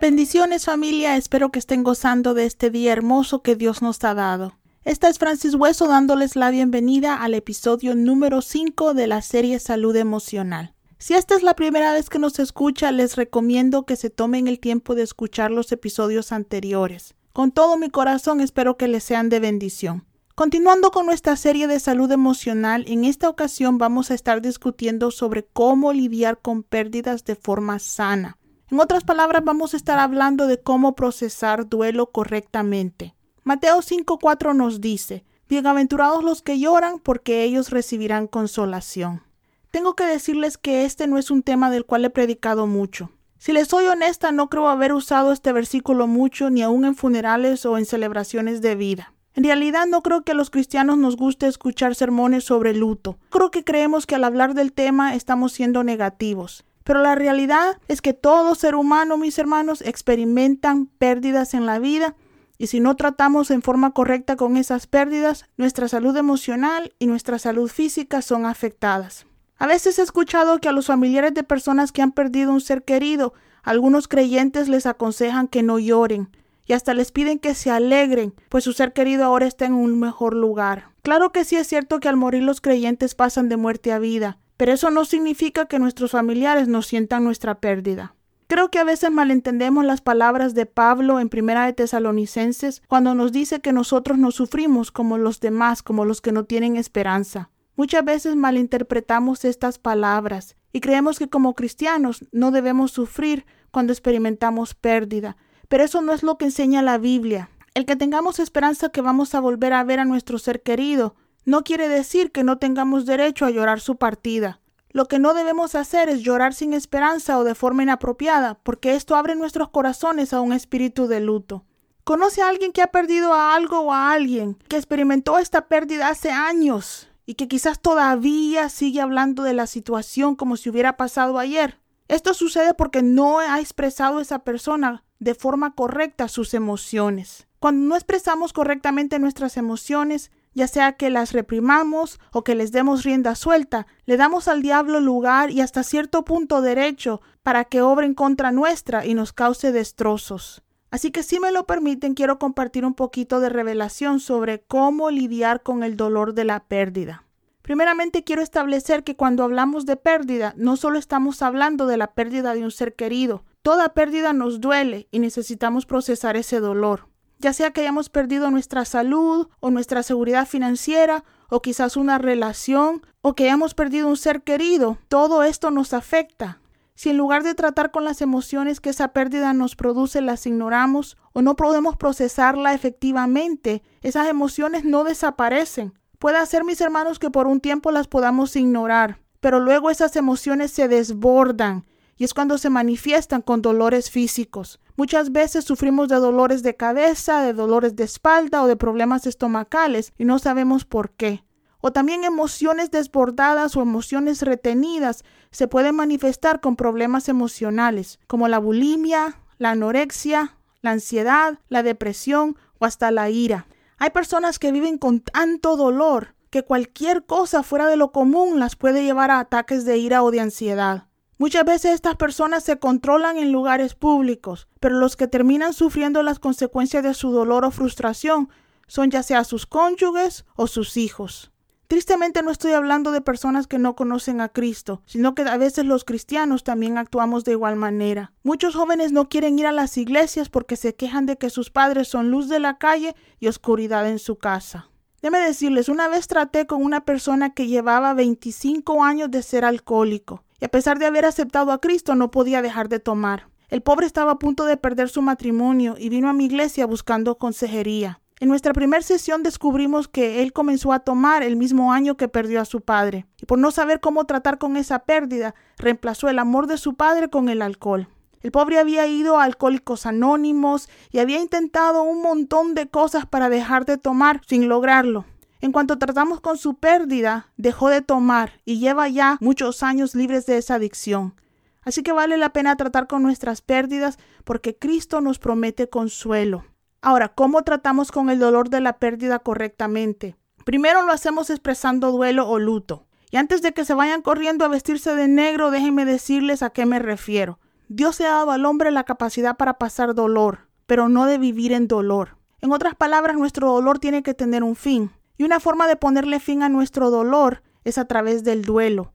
Bendiciones familia, espero que estén gozando de este día hermoso que Dios nos ha dado. Esta es Francis Hueso dándoles la bienvenida al episodio número 5 de la serie Salud Emocional. Si esta es la primera vez que nos escucha, les recomiendo que se tomen el tiempo de escuchar los episodios anteriores. Con todo mi corazón espero que les sean de bendición. Continuando con nuestra serie de salud emocional, en esta ocasión vamos a estar discutiendo sobre cómo lidiar con pérdidas de forma sana. En otras palabras, vamos a estar hablando de cómo procesar duelo correctamente. Mateo 5.4 nos dice, Bienaventurados los que lloran, porque ellos recibirán consolación. Tengo que decirles que este no es un tema del cual he predicado mucho. Si les soy honesta, no creo haber usado este versículo mucho, ni aun en funerales o en celebraciones de vida. En realidad no creo que a los cristianos nos guste escuchar sermones sobre luto. Creo que creemos que al hablar del tema estamos siendo negativos. Pero la realidad es que todo ser humano, mis hermanos, experimentan pérdidas en la vida y si no tratamos en forma correcta con esas pérdidas, nuestra salud emocional y nuestra salud física son afectadas. A veces he escuchado que a los familiares de personas que han perdido un ser querido, algunos creyentes les aconsejan que no lloren y hasta les piden que se alegren, pues su ser querido ahora está en un mejor lugar. Claro que sí es cierto que al morir los creyentes pasan de muerte a vida, pero eso no significa que nuestros familiares no sientan nuestra pérdida. Creo que a veces malentendemos las palabras de Pablo en Primera de Tesalonicenses cuando nos dice que nosotros no sufrimos como los demás, como los que no tienen esperanza. Muchas veces malinterpretamos estas palabras y creemos que como cristianos no debemos sufrir cuando experimentamos pérdida, pero eso no es lo que enseña la Biblia. El que tengamos esperanza que vamos a volver a ver a nuestro ser querido no quiere decir que no tengamos derecho a llorar su partida. Lo que no debemos hacer es llorar sin esperanza o de forma inapropiada, porque esto abre nuestros corazones a un espíritu de luto. ¿Conoce a alguien que ha perdido a algo o a alguien que experimentó esta pérdida hace años y que quizás todavía sigue hablando de la situación como si hubiera pasado ayer? Esto sucede porque no ha expresado esa persona de forma correcta sus emociones. Cuando no expresamos correctamente nuestras emociones, ya sea que las reprimamos o que les demos rienda suelta, le damos al diablo lugar y hasta cierto punto derecho para que obre en contra nuestra y nos cause destrozos. Así que si me lo permiten, quiero compartir un poquito de revelación sobre cómo lidiar con el dolor de la pérdida. Primeramente quiero establecer que cuando hablamos de pérdida, no solo estamos hablando de la pérdida de un ser querido, toda pérdida nos duele y necesitamos procesar ese dolor ya sea que hayamos perdido nuestra salud o nuestra seguridad financiera o quizás una relación o que hayamos perdido un ser querido, todo esto nos afecta. Si en lugar de tratar con las emociones que esa pérdida nos produce las ignoramos o no podemos procesarla efectivamente, esas emociones no desaparecen. Puede ser, mis hermanos, que por un tiempo las podamos ignorar, pero luego esas emociones se desbordan y es cuando se manifiestan con dolores físicos. Muchas veces sufrimos de dolores de cabeza, de dolores de espalda o de problemas estomacales y no sabemos por qué. O también emociones desbordadas o emociones retenidas se pueden manifestar con problemas emocionales, como la bulimia, la anorexia, la ansiedad, la depresión o hasta la ira. Hay personas que viven con tanto dolor que cualquier cosa fuera de lo común las puede llevar a ataques de ira o de ansiedad. Muchas veces estas personas se controlan en lugares públicos, pero los que terminan sufriendo las consecuencias de su dolor o frustración son ya sea sus cónyuges o sus hijos. Tristemente no estoy hablando de personas que no conocen a Cristo, sino que a veces los cristianos también actuamos de igual manera. Muchos jóvenes no quieren ir a las iglesias porque se quejan de que sus padres son luz de la calle y oscuridad en su casa. Déme decirles, una vez traté con una persona que llevaba 25 años de ser alcohólico y a pesar de haber aceptado a Cristo no podía dejar de tomar. El pobre estaba a punto de perder su matrimonio y vino a mi iglesia buscando consejería. En nuestra primera sesión descubrimos que él comenzó a tomar el mismo año que perdió a su padre, y por no saber cómo tratar con esa pérdida, reemplazó el amor de su padre con el alcohol. El pobre había ido a alcohólicos anónimos y había intentado un montón de cosas para dejar de tomar sin lograrlo. En cuanto tratamos con su pérdida, dejó de tomar y lleva ya muchos años libres de esa adicción. Así que vale la pena tratar con nuestras pérdidas porque Cristo nos promete consuelo. Ahora, ¿cómo tratamos con el dolor de la pérdida correctamente? Primero lo hacemos expresando duelo o luto. Y antes de que se vayan corriendo a vestirse de negro, déjenme decirles a qué me refiero. Dios se ha dado al hombre la capacidad para pasar dolor, pero no de vivir en dolor. En otras palabras, nuestro dolor tiene que tener un fin. Y una forma de ponerle fin a nuestro dolor es a través del duelo.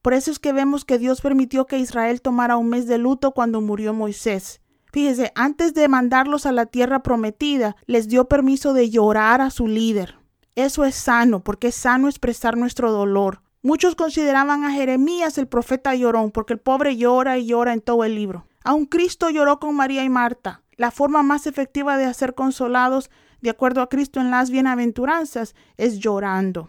Por eso es que vemos que Dios permitió que Israel tomara un mes de luto cuando murió Moisés. Fíjese, antes de mandarlos a la tierra prometida, les dio permiso de llorar a su líder. Eso es sano, porque es sano expresar nuestro dolor. Muchos consideraban a Jeremías el profeta llorón, porque el pobre llora y llora en todo el libro. Aun Cristo lloró con María y Marta. La forma más efectiva de hacer consolados, de acuerdo a Cristo en las bienaventuranzas, es llorando.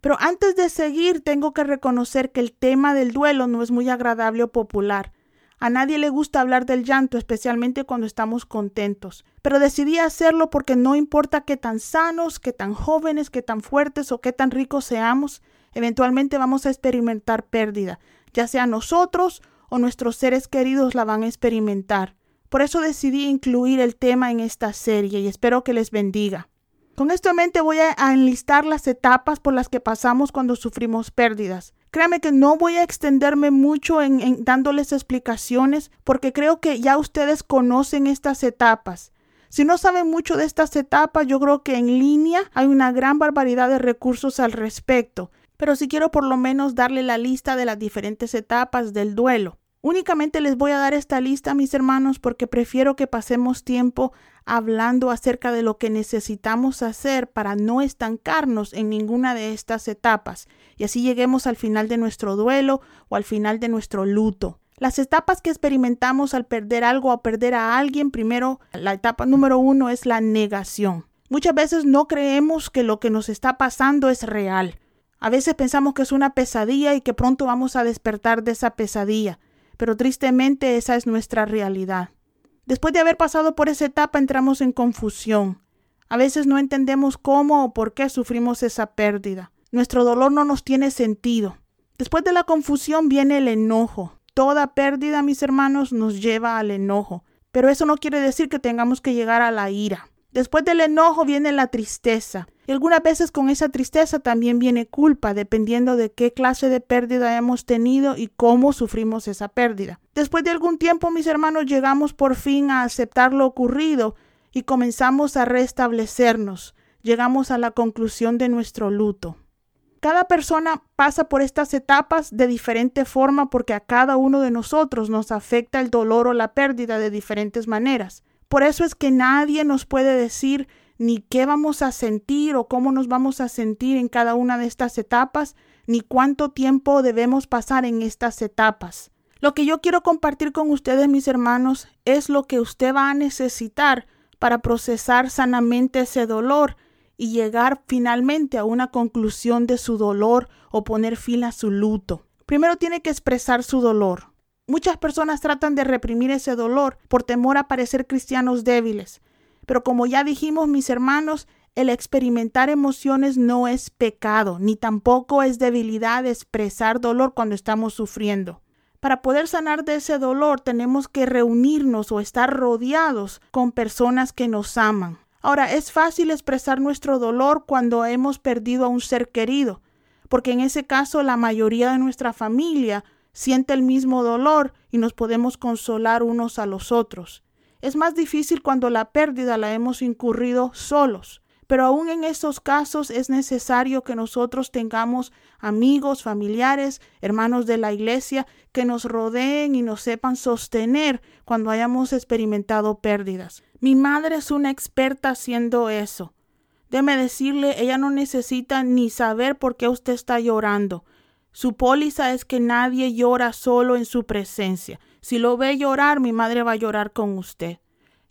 Pero antes de seguir, tengo que reconocer que el tema del duelo no es muy agradable o popular. A nadie le gusta hablar del llanto, especialmente cuando estamos contentos. Pero decidí hacerlo porque no importa qué tan sanos, qué tan jóvenes, qué tan fuertes o qué tan ricos seamos, eventualmente vamos a experimentar pérdida, ya sea nosotros o nuestros seres queridos la van a experimentar. Por eso decidí incluir el tema en esta serie y espero que les bendiga. Con esto en mente voy a enlistar las etapas por las que pasamos cuando sufrimos pérdidas. Créame que no voy a extenderme mucho en, dándoles explicaciones porque creo que ya ustedes conocen estas etapas. Si no saben mucho de estas etapas, yo creo que en línea hay una gran barbaridad de recursos al respecto. Pero si quiero por lo menos darle la lista de las diferentes etapas del duelo. Únicamente les voy a dar esta lista, mis hermanos, porque prefiero que pasemos tiempo hablando acerca de lo que necesitamos hacer para no estancarnos en ninguna de estas etapas y así lleguemos al final de nuestro duelo o al final de nuestro luto. Las etapas que experimentamos al perder algo o perder a alguien, primero, la etapa número uno es la negación. Muchas veces no creemos que lo que nos está pasando es real. A veces pensamos que es una pesadilla y que pronto vamos a despertar de esa pesadilla pero tristemente esa es nuestra realidad. Después de haber pasado por esa etapa entramos en confusión. A veces no entendemos cómo o por qué sufrimos esa pérdida. Nuestro dolor no nos tiene sentido. Después de la confusión viene el enojo. Toda pérdida, mis hermanos, nos lleva al enojo. Pero eso no quiere decir que tengamos que llegar a la ira. Después del enojo viene la tristeza. Y algunas veces con esa tristeza también viene culpa, dependiendo de qué clase de pérdida hemos tenido y cómo sufrimos esa pérdida. Después de algún tiempo, mis hermanos, llegamos por fin a aceptar lo ocurrido y comenzamos a restablecernos. Llegamos a la conclusión de nuestro luto. Cada persona pasa por estas etapas de diferente forma porque a cada uno de nosotros nos afecta el dolor o la pérdida de diferentes maneras. Por eso es que nadie nos puede decir ni qué vamos a sentir o cómo nos vamos a sentir en cada una de estas etapas, ni cuánto tiempo debemos pasar en estas etapas. Lo que yo quiero compartir con ustedes, mis hermanos, es lo que usted va a necesitar para procesar sanamente ese dolor y llegar finalmente a una conclusión de su dolor o poner fin a su luto. Primero tiene que expresar su dolor. Muchas personas tratan de reprimir ese dolor por temor a parecer cristianos débiles, pero como ya dijimos, mis hermanos, el experimentar emociones no es pecado, ni tampoco es debilidad expresar dolor cuando estamos sufriendo. Para poder sanar de ese dolor tenemos que reunirnos o estar rodeados con personas que nos aman. Ahora, es fácil expresar nuestro dolor cuando hemos perdido a un ser querido, porque en ese caso la mayoría de nuestra familia siente el mismo dolor y nos podemos consolar unos a los otros. Es más difícil cuando la pérdida la hemos incurrido solos. Pero aún en esos casos es necesario que nosotros tengamos amigos, familiares, hermanos de la iglesia que nos rodeen y nos sepan sostener cuando hayamos experimentado pérdidas. Mi madre es una experta haciendo eso. Déme decirle, ella no necesita ni saber por qué usted está llorando. Su póliza es que nadie llora solo en su presencia. Si lo ve llorar, mi madre va a llorar con usted.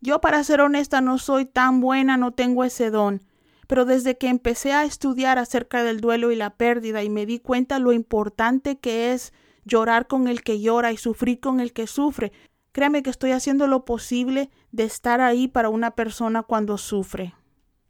Yo, para ser honesta, no soy tan buena, no tengo ese don. Pero desde que empecé a estudiar acerca del duelo y la pérdida y me di cuenta lo importante que es llorar con el que llora y sufrir con el que sufre, créame que estoy haciendo lo posible de estar ahí para una persona cuando sufre.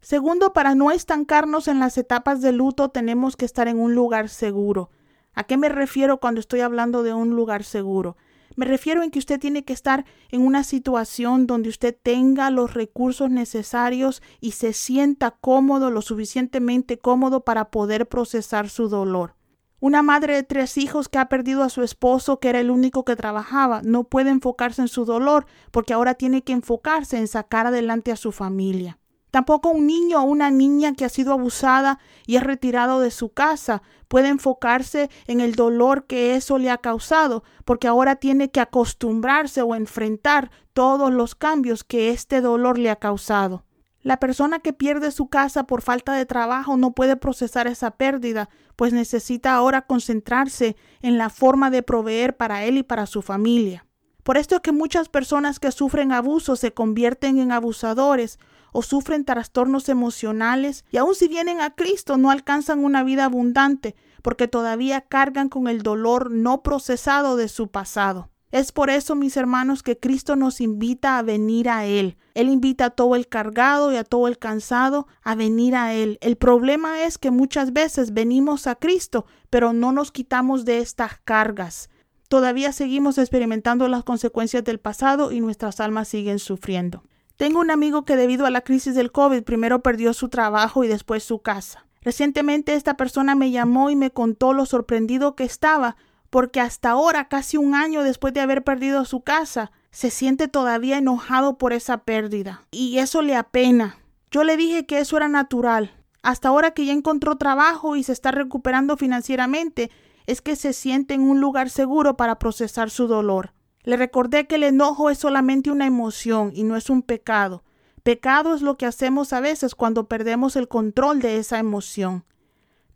Segundo, para no estancarnos en las etapas de luto tenemos que estar en un lugar seguro. ¿A qué me refiero cuando estoy hablando de un lugar seguro? Me refiero en que usted tiene que estar en una situación donde usted tenga los recursos necesarios y se sienta cómodo, lo suficientemente cómodo para poder procesar su dolor. Una madre de tres hijos que ha perdido a su esposo, que era el único que trabajaba, no puede enfocarse en su dolor porque ahora tiene que enfocarse en sacar adelante a su familia. Tampoco un niño o una niña que ha sido abusada y es retirado de su casa puede enfocarse en el dolor que eso le ha causado, porque ahora tiene que acostumbrarse o enfrentar todos los cambios que este dolor le ha causado. La persona que pierde su casa por falta de trabajo no puede procesar esa pérdida, pues necesita ahora concentrarse en la forma de proveer para él y para su familia. Por esto es que muchas personas que sufren abuso se convierten en abusadores o sufren trastornos emocionales y aun si vienen a Cristo no alcanzan una vida abundante porque todavía cargan con el dolor no procesado de su pasado. Es por eso, mis hermanos, que Cristo nos invita a venir a Él. Él invita a todo el cargado y a todo el cansado a venir a Él. El problema es que muchas veces venimos a Cristo, pero no nos quitamos de estas cargas. Todavía seguimos experimentando las consecuencias del pasado y nuestras almas siguen sufriendo. Tengo un amigo que debido a la crisis del COVID primero perdió su trabajo y después su casa. Recientemente esta persona me llamó y me contó lo sorprendido que estaba porque hasta ahora, casi un año después de haber perdido su casa, se siente todavía enojado por esa pérdida. Y eso le apena. Yo le dije que eso era natural. Hasta ahora que ya encontró trabajo y se está recuperando financieramente, es que se siente en un lugar seguro para procesar su dolor. Le recordé que el enojo es solamente una emoción y no es un pecado. Pecado es lo que hacemos a veces cuando perdemos el control de esa emoción.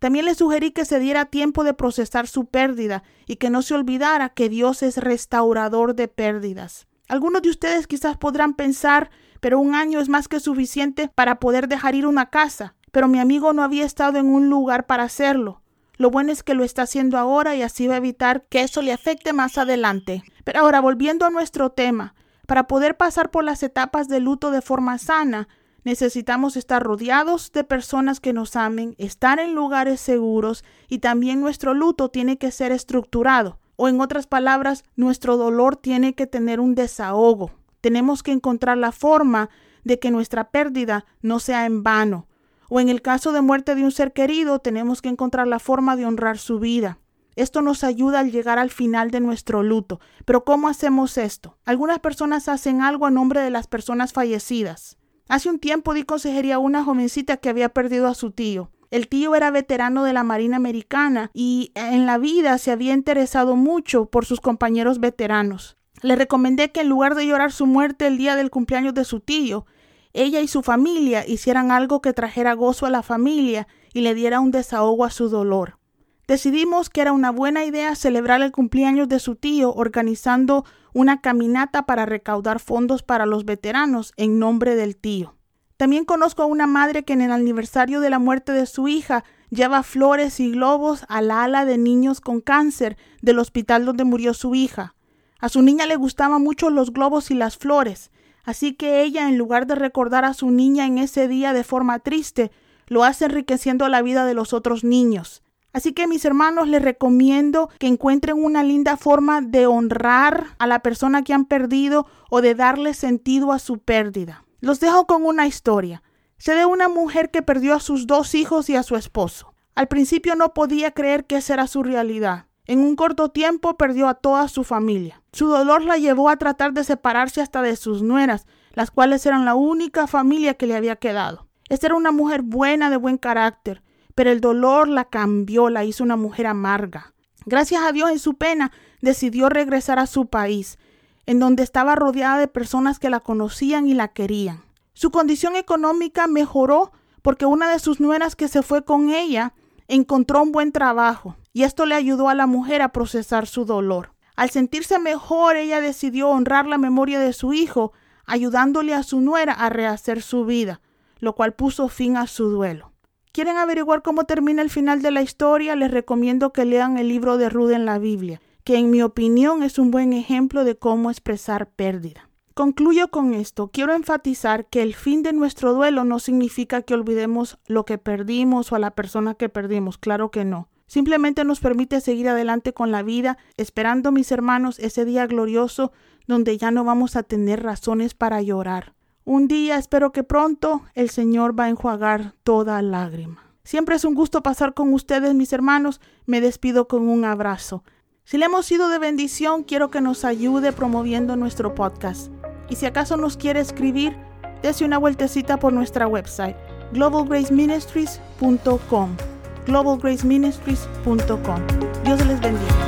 También le sugerí que se diera tiempo de procesar su pérdida y que no se olvidara que Dios es restaurador de pérdidas. Algunos de ustedes quizás podrán pensar, pero un año es más que suficiente para poder dejar ir una casa. Pero mi amigo no había estado en un lugar para hacerlo. Lo bueno es que lo está haciendo ahora y así va a evitar que eso le afecte más adelante. Pero ahora, volviendo a nuestro tema, para poder pasar por las etapas de luto de forma sana, Necesitamos estar rodeados de personas que nos amen, estar en lugares seguros y también nuestro luto tiene que ser estructurado. O en otras palabras, nuestro dolor tiene que tener un desahogo. Tenemos que encontrar la forma de que nuestra pérdida no sea en vano. O en el caso de muerte de un ser querido, tenemos que encontrar la forma de honrar su vida. Esto nos ayuda al llegar al final de nuestro luto. Pero ¿cómo hacemos esto? Algunas personas hacen algo a nombre de las personas fallecidas. Hace un tiempo di consejería a una jovencita que había perdido a su tío. El tío era veterano de la Marina Americana y en la vida se había interesado mucho por sus compañeros veteranos. Le recomendé que en lugar de llorar su muerte el día del cumpleaños de su tío, ella y su familia hicieran algo que trajera gozo a la familia y le diera un desahogo a su dolor. Decidimos que era una buena idea celebrar el cumpleaños de su tío organizando una caminata para recaudar fondos para los veteranos en nombre del tío. También conozco a una madre que en el aniversario de la muerte de su hija lleva flores y globos al ala de niños con cáncer del hospital donde murió su hija. A su niña le gustaban mucho los globos y las flores, así que ella, en lugar de recordar a su niña en ese día de forma triste, lo hace enriqueciendo la vida de los otros niños. Así que mis hermanos les recomiendo que encuentren una linda forma de honrar a la persona que han perdido o de darle sentido a su pérdida. Los dejo con una historia. Sé de una mujer que perdió a sus dos hijos y a su esposo. Al principio no podía creer que esa era su realidad. En un corto tiempo perdió a toda su familia. Su dolor la llevó a tratar de separarse hasta de sus nueras, las cuales eran la única familia que le había quedado. Esta era una mujer buena, de buen carácter, pero el dolor la cambió, la hizo una mujer amarga. Gracias a Dios en su pena decidió regresar a su país, en donde estaba rodeada de personas que la conocían y la querían. Su condición económica mejoró porque una de sus nueras que se fue con ella encontró un buen trabajo y esto le ayudó a la mujer a procesar su dolor. Al sentirse mejor, ella decidió honrar la memoria de su hijo, ayudándole a su nuera a rehacer su vida, lo cual puso fin a su duelo. ¿Quieren averiguar cómo termina el final de la historia? Les recomiendo que lean el libro de Ruth en la Biblia, que en mi opinión es un buen ejemplo de cómo expresar pérdida. Concluyo con esto. Quiero enfatizar que el fin de nuestro duelo no significa que olvidemos lo que perdimos o a la persona que perdimos. Claro que no. Simplemente nos permite seguir adelante con la vida, esperando, mis hermanos, ese día glorioso donde ya no vamos a tener razones para llorar. Un día, espero que pronto, el Señor va a enjuagar toda lágrima. Siempre es un gusto pasar con ustedes, mis hermanos. Me despido con un abrazo. Si le hemos sido de bendición, quiero que nos ayude promoviendo nuestro podcast. Y si acaso nos quiere escribir, dése una vueltecita por nuestra website globalgraceministries.com globalgraceministries.com Dios les bendiga.